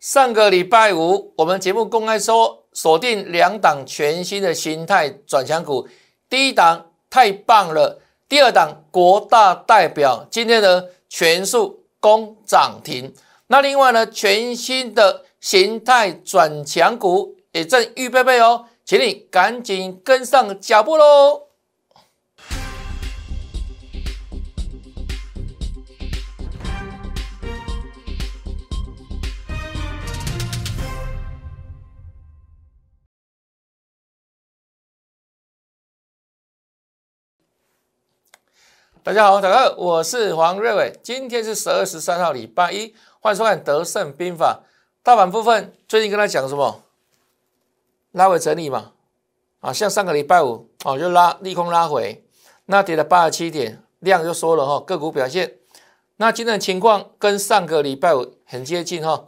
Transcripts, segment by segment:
上个礼拜五，我们节目公开说锁定两档全新的形态转强股，第一档太棒了，第二档国大代表今天呢全数攻涨停。那另外呢，全新的形态转强股也正预备备哦，请你赶紧跟上脚步喽。大家好，大家好，我是黄瑞伟。今天是十二十三号，礼拜一，欢迎收看《德胜兵法》。大盘部分，最近跟他讲什么？拉回整理嘛。啊，像上个礼拜五，哦，就拉利空拉回，那跌了八十七点，量就缩了哈。个股表现，那今天的情况跟上个礼拜五很接近哈，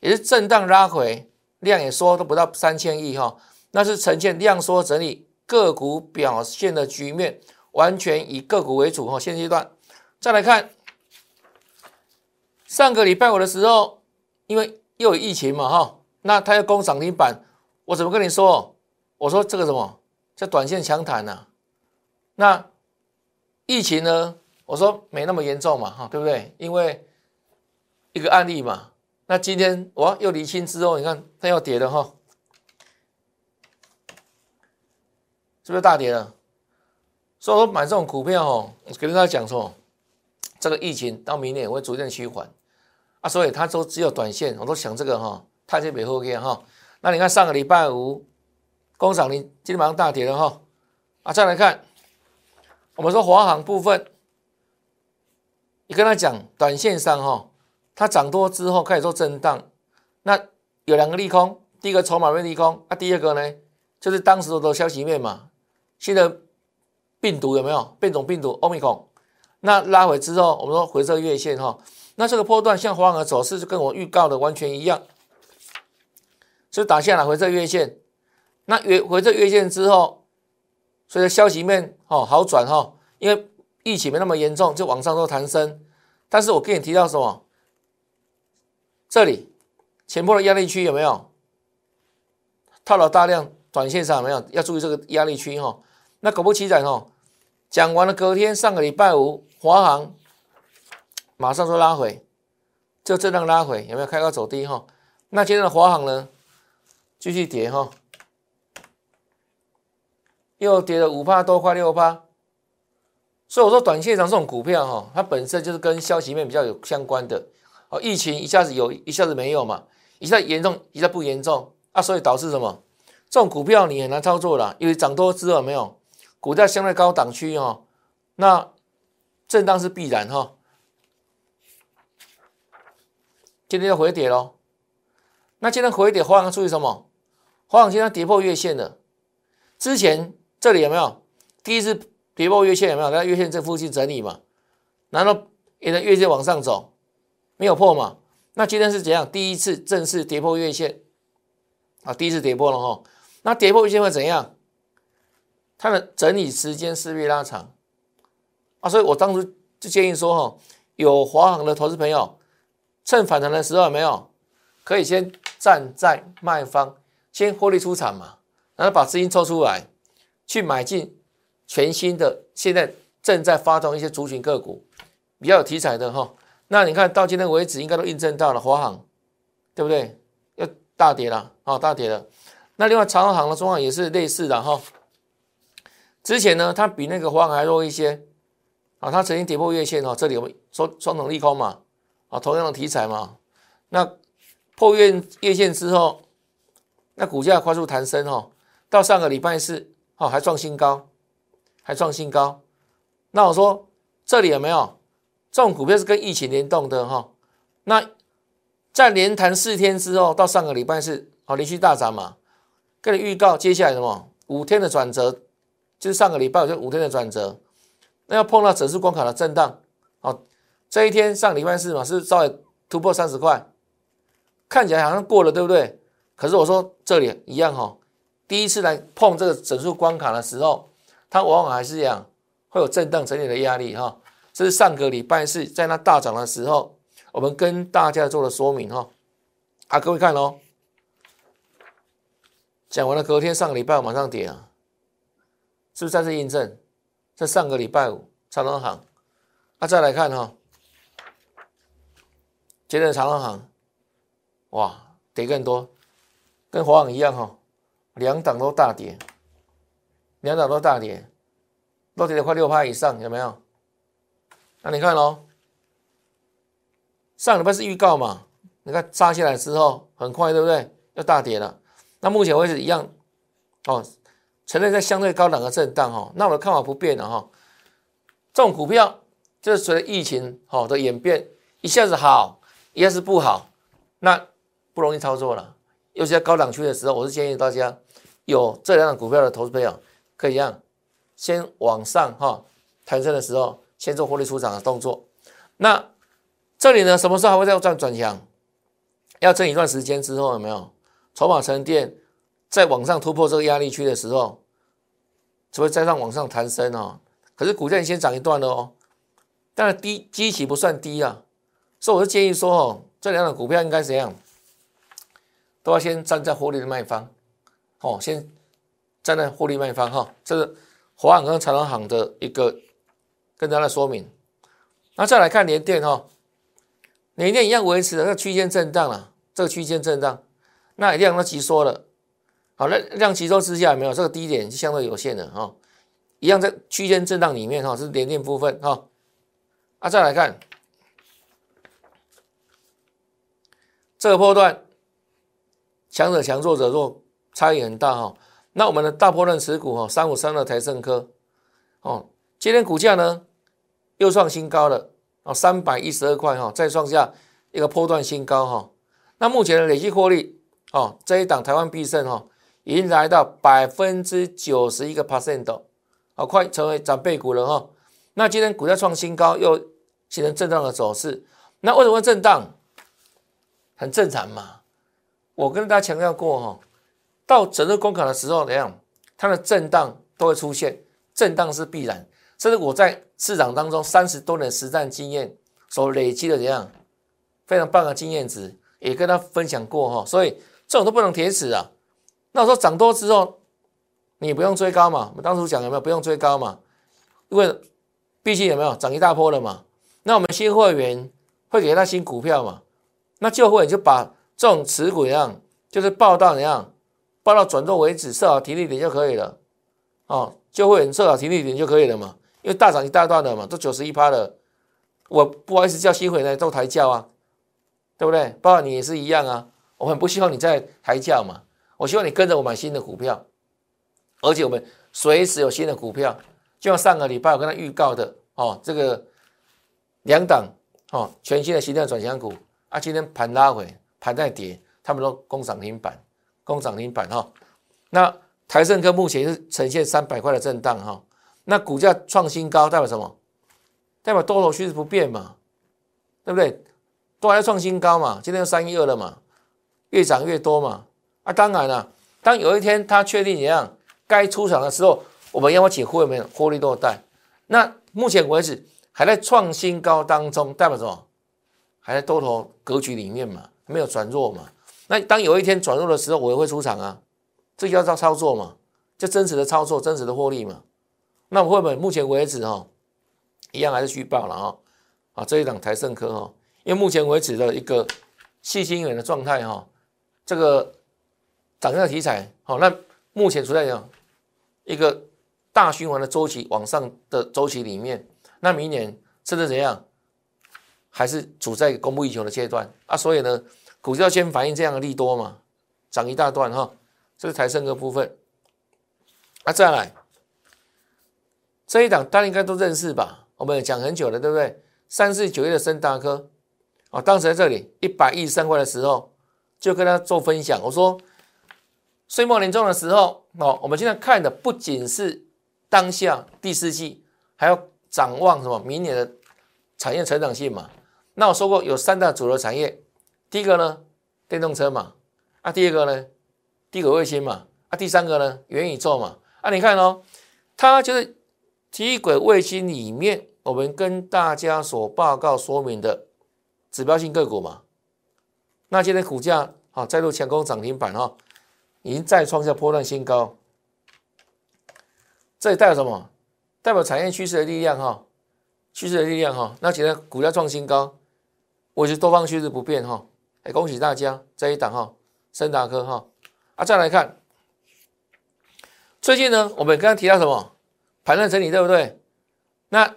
也是震荡拉回，量也缩都不到三千亿哈，那是呈现量缩整理，个股表现的局面。完全以个股为主哈，现阶段再来看上个礼拜五的时候，因为又有疫情嘛哈，那它要攻涨停板，我怎么跟你说？我说这个什么叫短线强弹呐？那疫情呢？我说没那么严重嘛哈，对不对？因为一个案例嘛。那今天我又离清之后，你看它又跌了哈，是不是大跌了？所以说买这种股票哦，我跟大家讲说，这个疫情到明年会逐渐趋缓啊，所以它都只有短线，我都想这个哈，太监美后天哈。那你看上个礼拜五，工厂你今天晚上大跌了哈啊，再来看，我们说华航部分，你跟他讲短线上哈，它涨多之后开始做震荡，那有两个利空，第一个筹码面利空啊，第二个呢就是当时的消息面嘛，现在。病毒有没有变种病毒欧米孔？那拉回之后，我们说回撤月线哈，那这个波段像黄河走势就跟我预告的完全一样，就打下来回撤月线。那回回撤月线之后，随着消息面哦好转哈，因为疫情没那么严重，就往上做弹升。但是我跟你提到什么？这里前波的压力区有没有套牢大量？短线上有没有要注意这个压力区哈？那果不其然哦。讲完了，隔天上个礼拜五，华航马上就拉回，就震荡拉回，有没有开高走低哈？那今天的华航呢，继续跌哈，又跌了五趴多，快六趴。所以我说，短线上这种股票哈，它本身就是跟消息面比较有相关的哦。疫情一下子有，一下子没有嘛，一下严重，一下不严重啊，所以导致什么？这种股票你很难操作了，因为涨多之后没有。股价相对高档区哦，那震荡是必然哈。今天要回跌喽，那今天回跌，华航注意什么？华航今天跌破月线了。之前这里有没有第一次跌破月线？有没有在月线这附近整理嘛？难道也在月线往上走？没有破嘛？那今天是怎样？第一次正式跌破月线啊！第一次跌破了哈。那跌破月线会怎样？它的整理时间势必拉长啊，所以我当时就建议说哈，有华航的投资朋友，趁反弹的时候有没有，可以先站在卖方，先获利出场嘛，然后把资金抽出来，去买进全新的，现在正在发动一些族群个股，比较有题材的哈。那你看到今天为止，应该都印证到了华航，对不对？要大跌了啊，大跌了。那另外长航的状况也是类似的哈。之前呢，它比那个华航还弱一些，啊，它曾经跌破月线哦，这里有双双重利空嘛，啊，同样的题材嘛，那破月月线之后，那股价快速弹升哦，到上个礼拜四哦还创新高，还创新高，那我说这里有没有？这种股票是跟疫情联动的哈？那在连弹四天之后，到上个礼拜四哦连续大涨嘛，跟你预告接下来什么？五天的转折。就是上个礼拜就五天的转折，那要碰到整数关卡的震荡，好，这一天上礼拜四嘛是稍微突破三十块，看起来好像过了，对不对？可是我说这里一样哈，第一次来碰这个整数关卡的时候，它往往还是这样会有震荡整理的压力哈。这是上个礼拜四在那大涨的时候，我们跟大家做的说明哈。啊，各位看哦，讲完了，隔天上个礼拜五马上跌啊，是不是再次印证？在上个礼拜五长隆行，啊，再来看哈，今天的长隆行，哇，跌更多，跟华航一样哈，两档都大跌，两档都大跌，都跌了快六趴以上，有没有？那你看哦，上礼拜是预告嘛？你看扎下来之后很快，对不对？要大跌了。那目前为止一样哦，承认在相对高档的震荡哈。那我的看法不变了哈。这种股票就是随着疫情好的演变，一下子好，一下子不好，那不容易操作了。尤其在高档区的时候，我是建议大家有这两种股票的投资朋友，可以让先往上哈弹升的时候，先做获利出场的动作。那这里呢，什么时候还会再转转强？要挣一段时间之后，有没有筹码沉淀，在往上突破这个压力区的时候，只会再上往上弹升哦。可是股价先涨一段了哦，但是低基期不算低啊，所以我就建议说哦，这两种股票应该怎样，都要先站在获利的卖方，哦，先站在获利卖方哈。这是华航跟长隆行的一个跟大家说明。那再来看联电哈。哪一天一样维持这个区间震荡了？这个区间震荡，那量都急缩了。好了，量急缩之下，没有这个低点是相对有限的哈。一样在区间震荡里面哈，是连电部分哈。啊，再来看这个波段，强者强，弱者弱，差异很大哈。那我们的大波段持股哈，三五三的台盛科哦，今天股价呢又创新高了。哦，三百一十二块哈，再创下一个波段新高哈。那目前的累计获利哦，这一档台湾必胜哈，已经来到百分之九十一个 percent 哦，快成为长辈股了哈。那今天股价创新高，又形成震荡的走势。那为什么震荡？很正常嘛。我跟大家强调过哈，到整个关卡的时候怎样，它的震荡都会出现，震荡是必然。这是我在市场当中三十多年实战经验所累积的怎样非常棒的经验值，也跟他分享过哈，所以这种都不能铁死啊。那我说涨多之后，你不用追高嘛？我们当初讲有没有不用追高嘛？因为毕竟有没有涨一大波了嘛？那我们新会员会给他新股票嘛？那旧会员就把这种持股一样，就是报到怎样，报到转弱为止，设好停利点就可以了哦。旧会员设好停利点就可以了嘛？因为大涨一大段了嘛，都九十一趴了，我不好意思叫新会员都抬轿啊，对不对？包括你也是一样啊，我很不希望你再抬轿嘛，我希望你跟着我买新的股票，而且我们随时有新的股票，就像上个礼拜我跟他预告的哦，这个两档哦，全新的新的转向股啊，今天盘拉回，盘在跌，他们都攻涨停板，攻涨停板哈，那台盛科目前是呈现三百块的震荡哈。那股价创新高代表什么？代表多头趋势不变嘛，对不对？都还要创新高嘛，今天三一二了嘛，越涨越多嘛。啊，当然了，当有一天它确定怎样该出场的时候，我们要不解获利没有？获利都带。那目前为止还在创新高当中，代表什么？还在多头格局里面嘛，没有转弱嘛。那当有一天转弱的时候，我也会出场啊，这就叫操作嘛，就真实的操作，真实的获利嘛。那会不会目前为止哈，一样还是虚报了哈？啊，这一档台盛科哈，因为目前为止的一个细心源的状态哈，这个涨价题材好，那目前处在讲一个大循环的周期往上的周期里面，那明年甚至怎样，还是处在供不应求的阶段啊，所以呢，股价先反映这样的利多嘛，涨一大段哈，这是台盛的部分，啊，再来。这一档大家应该都认识吧？我们讲很久了，对不对？三四九月的深大科，哦，当时在这里一百一十三块的时候，就跟他做分享。我说，岁末年终的时候，哦，我们现在看的不仅是当下第四季，还要展望什么明年的产业成长性嘛？那我说过有三大主流产业，第一个呢，电动车嘛，啊，第二个呢，低轨卫星嘛，啊，第三个呢，元宇宙嘛，啊，你看哦，它就是。低轨卫星里面，我们跟大家所报告说明的指标性个股嘛，那今天股价啊再度强攻涨停板哈，已经再创下波段新高。这代表什么？代表产业趋势的力量哈，趋势的力量哈。那今天股价创新高，维持多方趋势不变哈。哎，恭喜大家这一档哈，森达科哈。啊，再来看，最近呢，我们刚刚提到什么？盘整整理对不对？那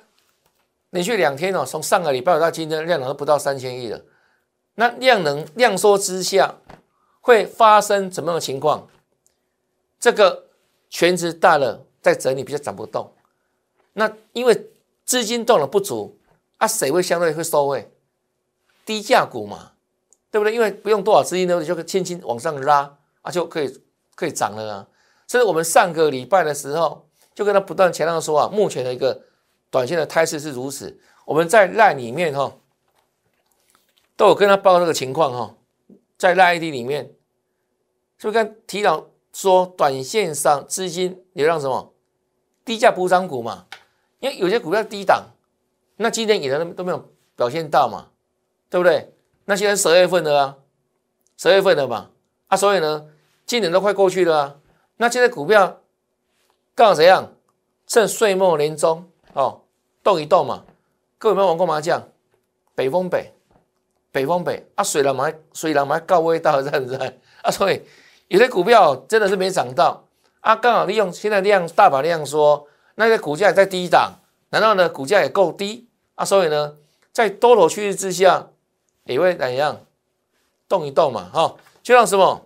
连续两天哦，从上个礼拜到今天，量能都不到三千亿了。那量能量缩之下，会发生怎么样的情况？这个全值大了，在整理比较涨不动。那因为资金动了不足啊，谁会相对会收位？低价股嘛，对不对？因为不用多少资金呢，就轻轻往上拉啊，就可以可以涨了啊。所以我们上个礼拜的时候。就跟他不断强调说啊，目前的一个短线的态势是如此。我们在赖里面哈，都有跟他报这个情况哈，在赖 ID 里面，是不是跟提到说，短线上资金流量什么低价补涨股嘛，因为有些股票低档，那今年以来都没有表现到嘛，对不对？那现在十月份的啊，十月份的嘛，啊，所以呢，今年都快过去了啊，那现在股票。刚好怎样？趁岁末年终哦，动一动嘛。各位有没有玩过麻将？北风北，北风北啊，水了买，水了买高味道是不在？啊，所以有些股票真的是没涨到啊。刚好利用现在量大把量说，那些股价在低档，难道呢股价也够低啊？所以呢，在多头趋势之下，也会怎样动一动嘛？哈，就像什么？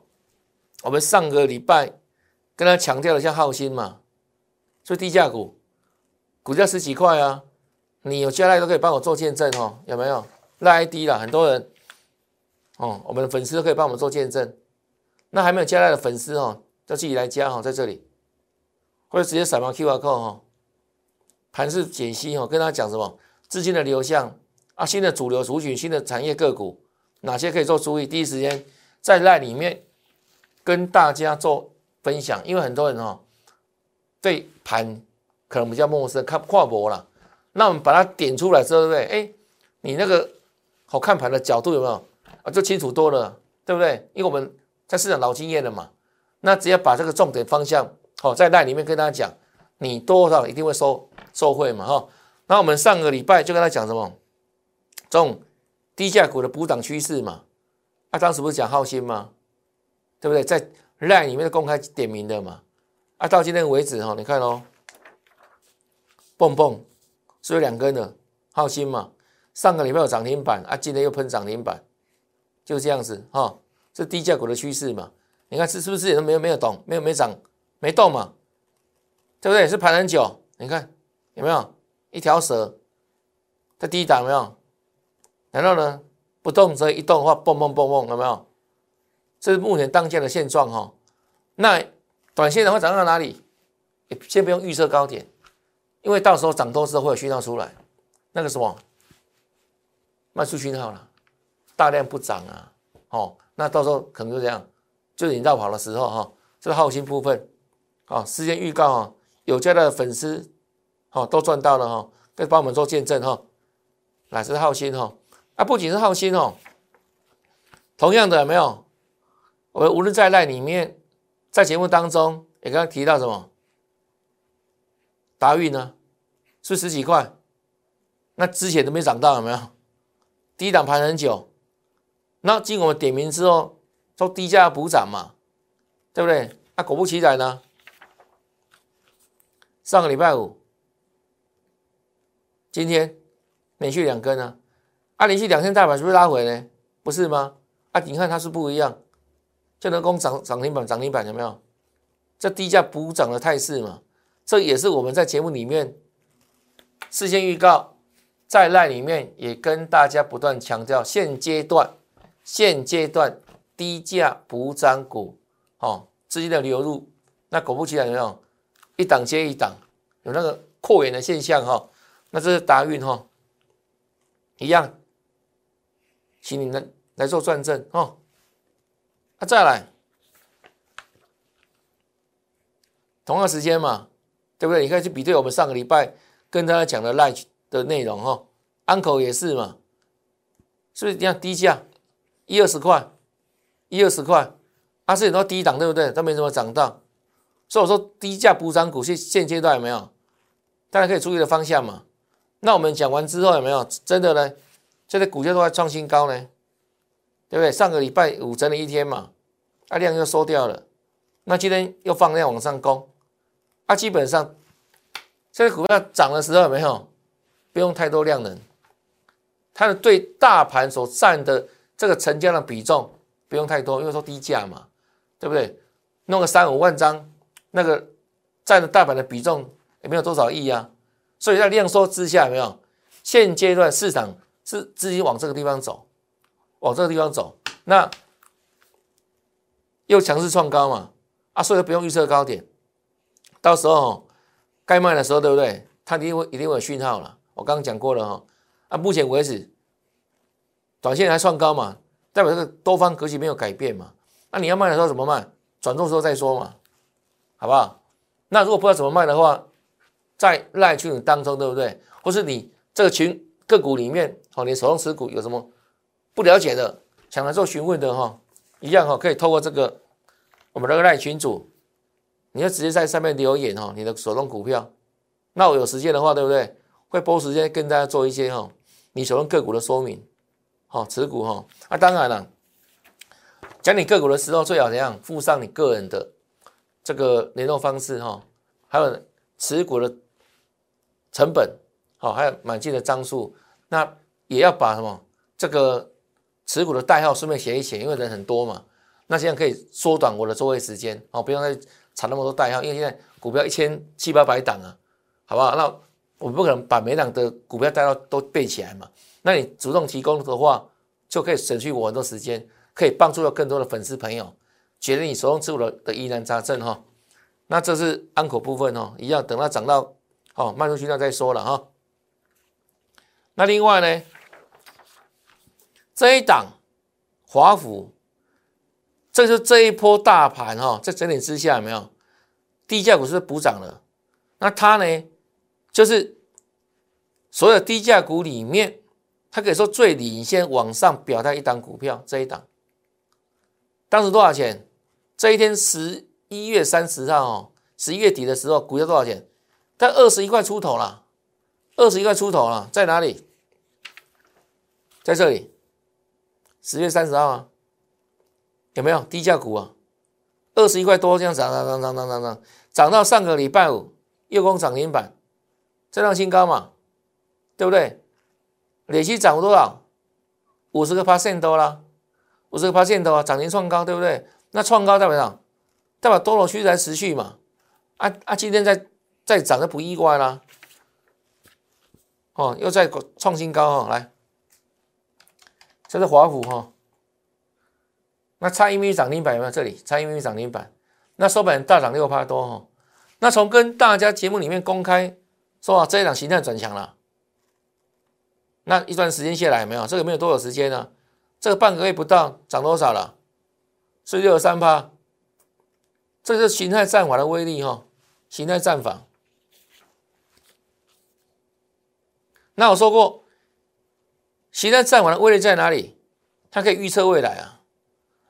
我们上个礼拜跟他强调的，像浩鑫嘛。所以低价股，股价十几块啊，你有加来都可以帮我做见证哦，有没有？赖 ID 了，很多人哦，我们的粉丝可以帮我们做见证。那还没有加赖的粉丝哦，就自己来加哦，在这里，或者直接扫描 QR code 哦。盘式解析哦，跟他讲什么资金的流向啊，新的主流族群、新的产业个股，哪些可以做注意？第一时间在赖里面跟大家做分享，因为很多人哦。对盘可能比较陌生，看跨博了。那我们把它点出来之后，对不对？哎，你那个好看盘的角度有没有啊？就清楚多了，对不对？因为我们在市场老经验了嘛。那只要把这个重点方向好在那里面跟大家讲，你多少一定会收收会嘛，哈。那我们上个礼拜就跟他讲什么？这种低价股的补涨趋势嘛。啊，当时不是讲浩鑫吗？对不对？在 line 里面公开点名的嘛。啊，到今天为止哈，你看哦，蹦蹦是有两根的，浩鑫嘛，上个礼拜有涨停板啊，今天又喷涨停板，就这样子哈，是低价股的趋势嘛？你看是是不是也都没有没有动，没有没涨没动嘛？对不对？是盘很久，你看有没有一条蛇在低档没有？难道呢不动则一动的话，蹦蹦蹦蹦有没有？这是目前当下的现状哈，那。短线的话涨到哪里？先不用预测高点，因为到时候涨多之后会有讯号出来，那个什么卖出讯号了，大量不涨啊，哦，那到时候可能就这样，就是你绕跑的时候哈，这个耗心部分，啊，事先预告啊，有家的粉丝，哦，都赚到了哈，可以帮我们做见证哈，来，是耗心哈，啊，不仅是耗心哦，同样的有没有？我无论在赖里面。在节目当中也刚刚提到什么？达运呢？是十几块，那之前都没涨到，有没有？低档盘很久，那经我们点名之后，说低价补涨嘛，对不对？那果不其然呢，上个礼拜五，今天连续两根呢，啊，连续两天大盘是不是拉回呢？不是吗？啊，你看它是不一样。就能攻涨涨停板，涨停板有没有？这低价补涨的态势嘛，这也是我们在节目里面事先预告，在赖里面也跟大家不断强调，现阶段现阶段低价补涨股，哦，资金的流入，那果不其然有没有？一档接一档，有那个扩源的现象哈，那这是达运哈，一样，请你们来做转正哦。那再来，同样时间嘛，对不对？你可以去比对我们上个礼拜跟大家讲的赖的内容哈，安口也是嘛，是不是一样低价？一二十块，一二十块，啊，是很多低档，对不对？都没怎么涨到，所以我说低价补涨股现现阶段有没有？大家可以注意的方向嘛。那我们讲完之后有没有真的呢？现在股价都在创新高呢，对不对？上个礼拜五整理一天嘛，啊量又收掉了，那今天又放量往上攻，啊基本上现在股票涨的时候有没有？不用太多量能，它的对大盘所占的这个成交的比重不用太多，因为说低价嘛，对不对？弄个三五万张，那个占的大盘的比重也没有多少亿啊，所以在量缩之下，有没有？现阶段市场是资金往这个地方走，往这个地方走，那又强势创高嘛，啊，所以不用预测高点，到时候该卖的时候，对不对？它一定会一定会有讯号了。我刚刚讲过了哈，啊，目前为止，短线还算高嘛，代表这个多方格局没有改变嘛。那你要卖的时候怎么卖？转动时候再说嘛，好不好？那如果不知道怎么卖的话，在赖群当中，对不对？或是你这个群个股里面，哦，你手中持股有什么不了解的，想来做询问的哈，一样哈，可以透过这个我们的赖群主，你就直接在上面留言哈，你的手中股票。那我有时间的话，对不对？会拨时间跟大家做一些哈，你手中个股的说明，好持股哈。那当然了，讲你个股的时候，最好怎样附上你个人的这个联络方式哈，还有持股的成本，好，还有满进的张数，那也要把什么这个持股的代号顺便写一写，因为人很多嘛，那这样可以缩短我的作业时间，哦，不用再查那么多代号，因为现在股票一千七八百档啊，好不好？那我不可能把每档的股票带到都背起来嘛？那你主动提供的话，就可以省去我很多时间，可以帮助到更多的粉丝朋友，解决你手中持股的的疑难杂症哈。那这是安口部分哦，一样等它涨到哦卖出去那再说了哈。那另外呢，这一档华府，这是这一波大盘哈，在整理之下有没有低价股是补涨了？那它呢？就是所有低价股里面，它可以说最领先往上表态一档股票，这一档当时多少钱？这一天十一月三十号哦，十一月底的时候，股价多少钱？它二十一块出头了，二十一块出头了，在哪里？在这里，十月三十号啊，有没有低价股啊？二十一块多这样涨涨涨涨涨涨涨，涨到上个礼拜五又攻涨停板。这量新高嘛，对不对？累计涨多少？五十个 percent 多了，五十个 percent 多啊，涨停创高，对不对？那创高代表啥？代表多头趋势在持续嘛？啊啊，今天在在涨就不意外啦。哦，又在创新高哦，来，这是华府哈。那差一米涨停板有没有？这里差一米涨停板，那收盘大涨六趴多哈。那从跟大家节目里面公开。说啊，这一档形态转强了，那一段时间下来没有？这个没有多少时间呢？这个半个月不到，涨多少了？是六三八，这是形态战法的威力哈，形态战法。那我说过，形态战法的威力在哪里？它可以预测未来啊！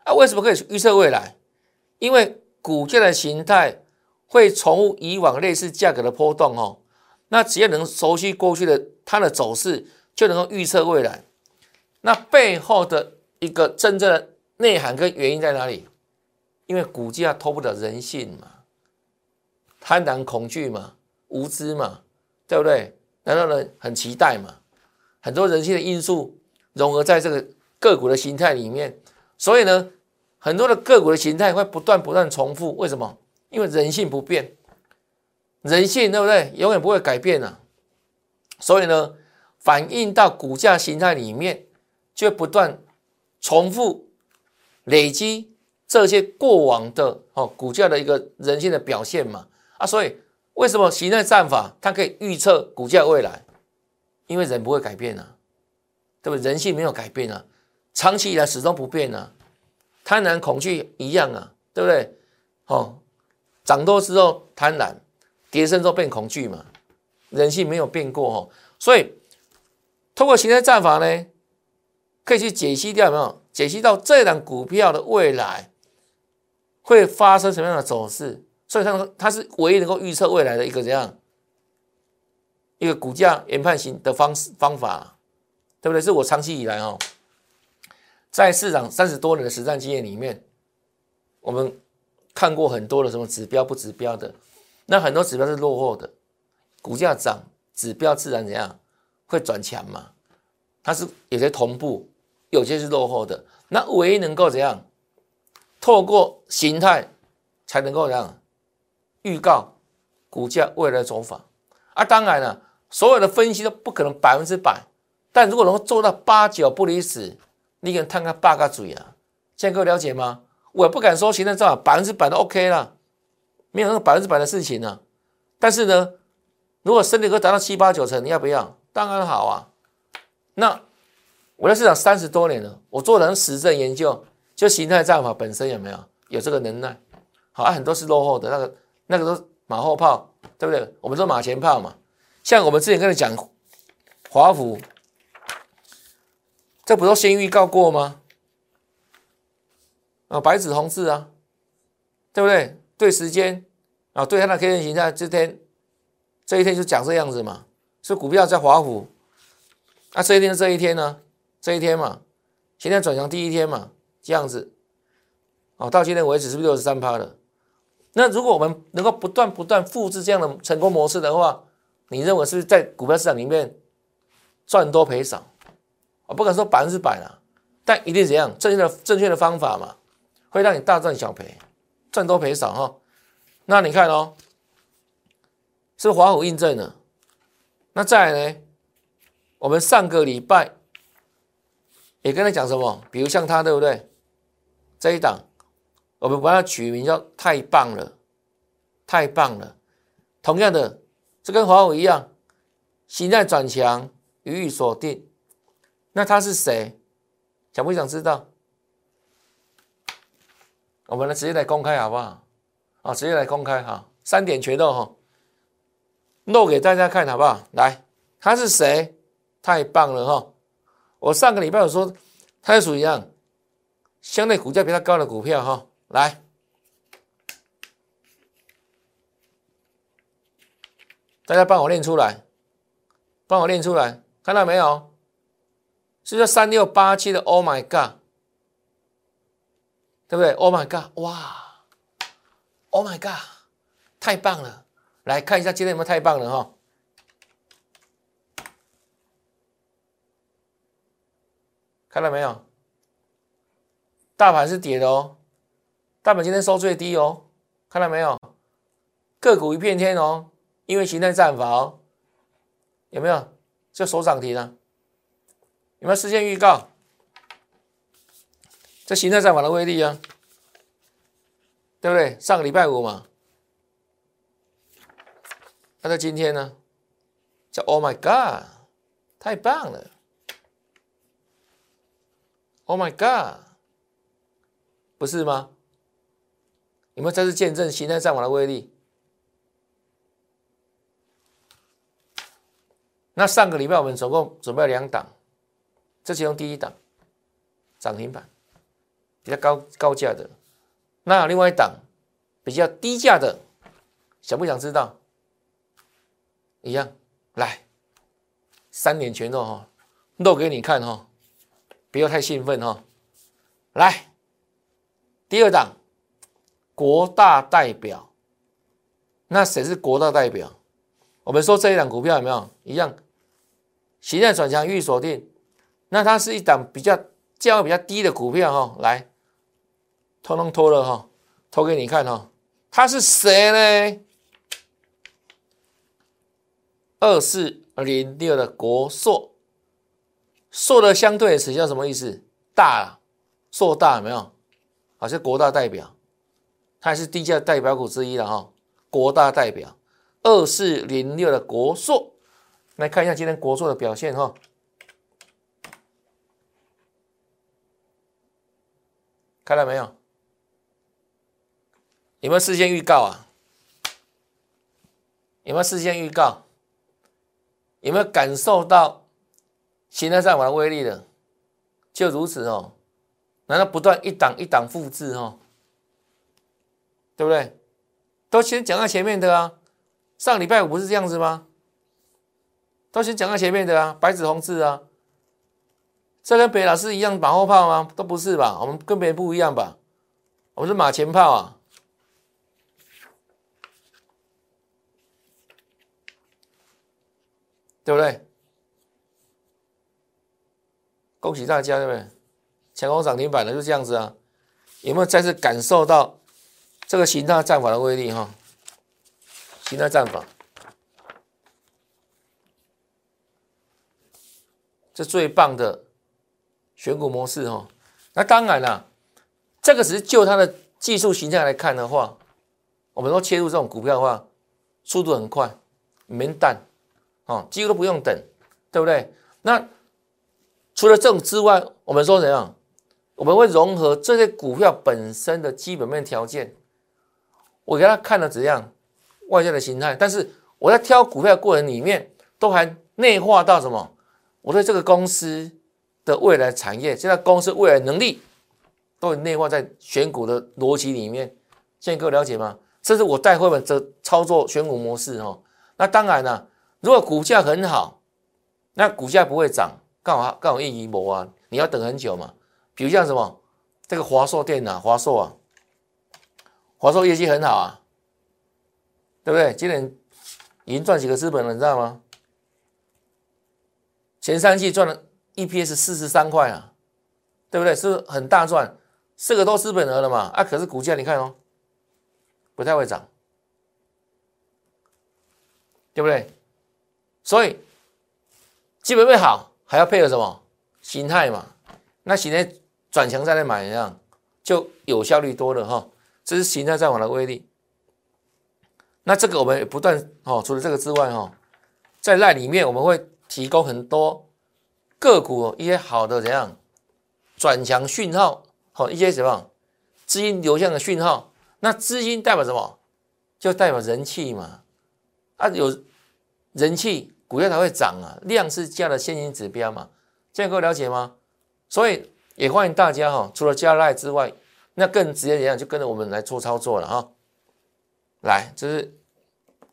啊，为什么可以预测未来？因为股价的形态会重复以往类似价格的波动哦。那只要能熟悉过去的它的走势，就能够预测未来。那背后的一个真正的内涵跟原因在哪里？因为股价脱不了人性嘛，贪婪、恐惧嘛，无知嘛，对不对？难道呢很期待嘛？很多人性的因素融合在这个个股的形态里面，所以呢，很多的个股的形态会不断不断重复。为什么？因为人性不变。人性对不对？永远不会改变啊，所以呢，反映到股价形态里面，就不断重复累积这些过往的哦股价的一个人性的表现嘛啊，所以为什么形态战法它可以预测股价未来？因为人不会改变啊，对不对？人性没有改变啊，长期以来始终不变啊，贪婪恐惧一样啊，对不对？哦，涨多之后贪婪。跌升之后变恐惧嘛，人性没有变过哦，所以通过形态战法呢，可以去解析掉没有解析到这档股票的未来会发生什么样的走势，所以它它是唯一能够预测未来的一个怎样一个股价研判型的方式方法，对不对？是我长期以来哦，在市场三十多年的实战经验里面，我们看过很多的什么指标不指标的，那很多指标是落后的，股价涨，指标自然怎样会转强嘛？它是有些同步，有些是落后的。那唯一能够怎样，透过形态才能够怎样预告股价未来走法啊？当然了，所有的分析都不可能百分之百，但如果能够做到八九不离十，你可能探个八个嘴啊！现在各位了解吗？我不敢说形态造百分之百都 OK 了，没有那个百分之百的事情呢。但是呢，如果身体可达到七八九成，你要不要？当然好啊。那我在市场三十多年了，我做的实证研究，就形态战法本身有没有有这个能耐？好，很多是落后的，那个那个都马后炮，对不对？我们说马前炮嘛。像我们之前跟你讲华府，这不都先预告过吗？啊，白纸红字啊，对不对？对时间啊，对它的 K 线形态，这天这一天就讲这样子嘛，是股票在华府。那这一天是这一天呢？这一天嘛，今天转强第一天嘛，这样子，哦，到今天为止是不是六十三趴了？那如果我们能够不断不断复制这样的成功模式的话，你认为是不是在股票市场里面赚多赔少？我不敢说百分之百了，但一定怎样正确的正确的方法嘛，会让你大赚小赔，赚多赔少哈。那你看哦，是华虎印证了，那再来呢？我们上个礼拜也跟他讲什么？比如像他，对不对？这一档，我们把它取名叫“太棒了，太棒了”。同样的，这跟华为一样，形态转强，予以锁定。那他是谁？想不想知道？我们来直接来公开好不好？啊，直接来公开哈，三点全露哈，露给大家看好不好？来，他是谁？太棒了哈！我上个礼拜有说，它属于一样，相对股价比较高的股票哈。来，大家帮我练出来，帮我练出来，看到没有？是叫三六八七的，Oh my God，对不对？Oh my God，哇！Oh my God，太棒了！来看一下今天有没有太棒了哈？看到没有？大盘是跌的哦，大盘今天收最低哦，看到没有？个股一片天哦，因为形态战法哦，有没有？就手涨停了，有没有事先预告？这形态战法的威力啊，对不对？上个礼拜五嘛，那在今天呢？叫 Oh my God，太棒了！Oh my God，不是吗？有没有再次见证形态战法的威力？那上个礼拜我们总共准备了两档，这其中第一档涨停板，比较高高价的；那另外一档比较低价的，想不想知道？一样，来三点全露哈，露给你看哈。不要太兴奋哈，来，第二档，国大代表，那谁是国大代表？我们说这一档股票有没有一样？形态转强预锁定，那它是一档比较价位比较低的股票哈，来，通通拖了哈，拖给你看哈，它是谁呢？二四零六的国硕。硕的相对词叫什么意思？大，硕大有没有？好像国大代表，它也是低价代表股之一了哈。国大代表二四零六的国硕，来看一下今天国硕的表现哈。看到没有？有没有事先预告啊？有没有事先预告？有没有感受到？形态上法的威力的，就如此哦，难道不断一档一档复制哦？对不对？都先讲到前面的啊，上礼拜五不是这样子吗？都先讲到前面的啊，白纸红字啊，这跟北老师一样马后炮吗？都不是吧？我们跟别人不一样吧？我们是马前炮啊，对不对？恭喜大家，对不对？强攻涨停板的就这样子啊，有没有再次感受到这个形态战法的威力哈？形态战法，这最棒的选股模式哈。那当然了，这个只是就它的技术形态来看的话，我们说切入这种股票的话，速度很快，没等，哦，几乎都不用等，对不对？那除了这种之外，我们说怎样？我们会融合这些股票本身的基本面条件，我给他看了怎样外在的形态，但是我在挑股票过程里面，都还内化到什么？我对这个公司的未来产业，现在公司未来能力，都有内化在选股的逻辑里面。现在各位了解吗？这是我带会们的操作选股模式哦。那当然了，如果股价很好，那股价不会涨，刚好刚好一一模啊，你要等很久嘛。比如像什么，这个华硕电脑，华硕啊，华硕业绩很好啊，对不对？今年已经赚几个资本了，你知道吗？前三季赚了 EPS 四十三块啊，对不对？是很大赚，四个多资本额了嘛？啊，可是股价你看哦，不太会涨，对不对？所以基本面好，还要配合什么形态嘛？那形态。转强再来买一样，就有效率多了哈。这是形态战法的威力。那这个我们也不断哦，除了这个之外哈，在赖里面我们会提供很多个股一些好的怎样转强讯号，好一些什么资金流向的讯号。那资金代表什么？就代表人气嘛。啊，有人气，股票才会涨啊。量是价的先行指标嘛。这样各位了解吗？所以。也欢迎大家哈，除了加赖之外，那更直接一样就跟着我们来做操作了哈。来，这是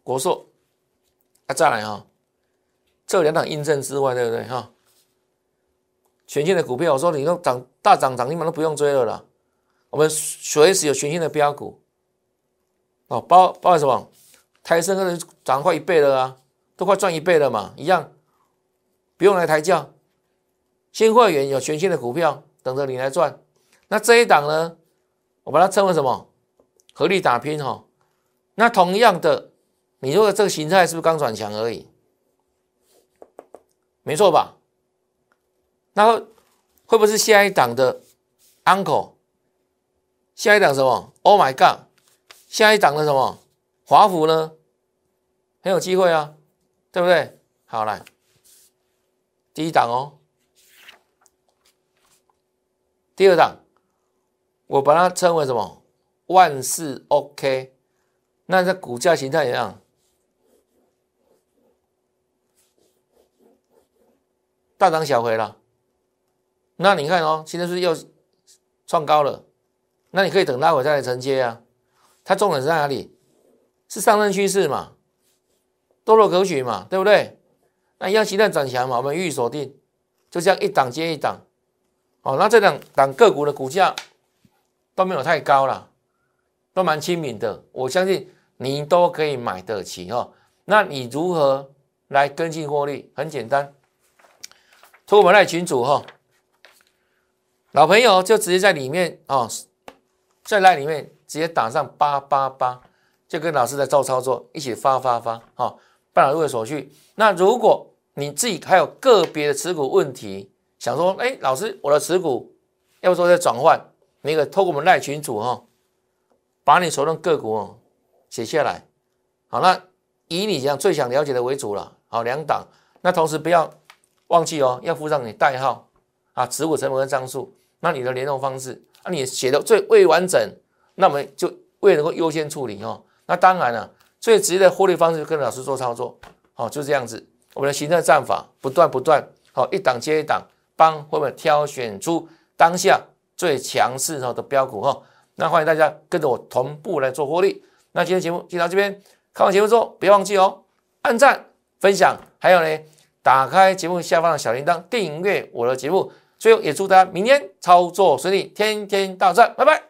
国硕，啊再来哈，这两档印证之外，对不对哈？全新的股票，我说你都涨大涨涨停板都不用追了啦。我们随时有全新的标股，哦，包包括什么？台升可能涨快一倍了啊，都快赚一倍了嘛，一样，不用来抬价。新会员有全新的股票。等着你来赚，那这一档呢？我把它称为什么？合力打拼哈。那同样的，你如果这个形态是不是刚转强而已？没错吧？那会不会是下一档的 Uncle？下一档什么？Oh my god！下一档的什么？华府呢？很有机会啊，对不对？好来，第一档哦。第二档，我把它称为什么？万事 OK，那这股价形态一样，大涨小回了。那你看哦，现在是又创高了，那你可以等待会再来承接啊。它重点是在哪里？是上升趋势嘛，多头格局嘛，对不对？那一样形态转强嘛，我们予以锁定，就这样一档接一档。哦，那这两档个股的股价都没有太高了，都蛮亲民的，我相信你都可以买得起哦。那你如何来跟进获利？很简单，托我们赖群主哈，老朋友就直接在里面哦，在赖里面直接打上八八八，就跟老师在做操作，一起发发发哈，办好入会手续。那如果你自己还有个别的持股问题，想说，哎，老师，我的持股要不说在转换，那个透过我们赖群主哈，把你手中个股哦写下来，好，那以你这样最想了解的为主了，好，两档，那同时不要忘记哦，要附上你代号啊，持股成本跟张数，那你的联络方式，啊，你写的最未完整，那我们就未能够优先处理哦，那当然了，最直接的获利方式就跟老师做操作，好，就这样子，我们的行政战法不断不断，好，一档接一档。帮会不会挑选出当下最强势哈的标股哈。那欢迎大家跟着我同步来做获利。那今天节目就到这边，看完节目之后别忘记哦，按赞、分享，还有呢，打开节目下方的小铃铛订阅我的节目。最后也祝大家明天操作顺利，天天大赚，拜拜。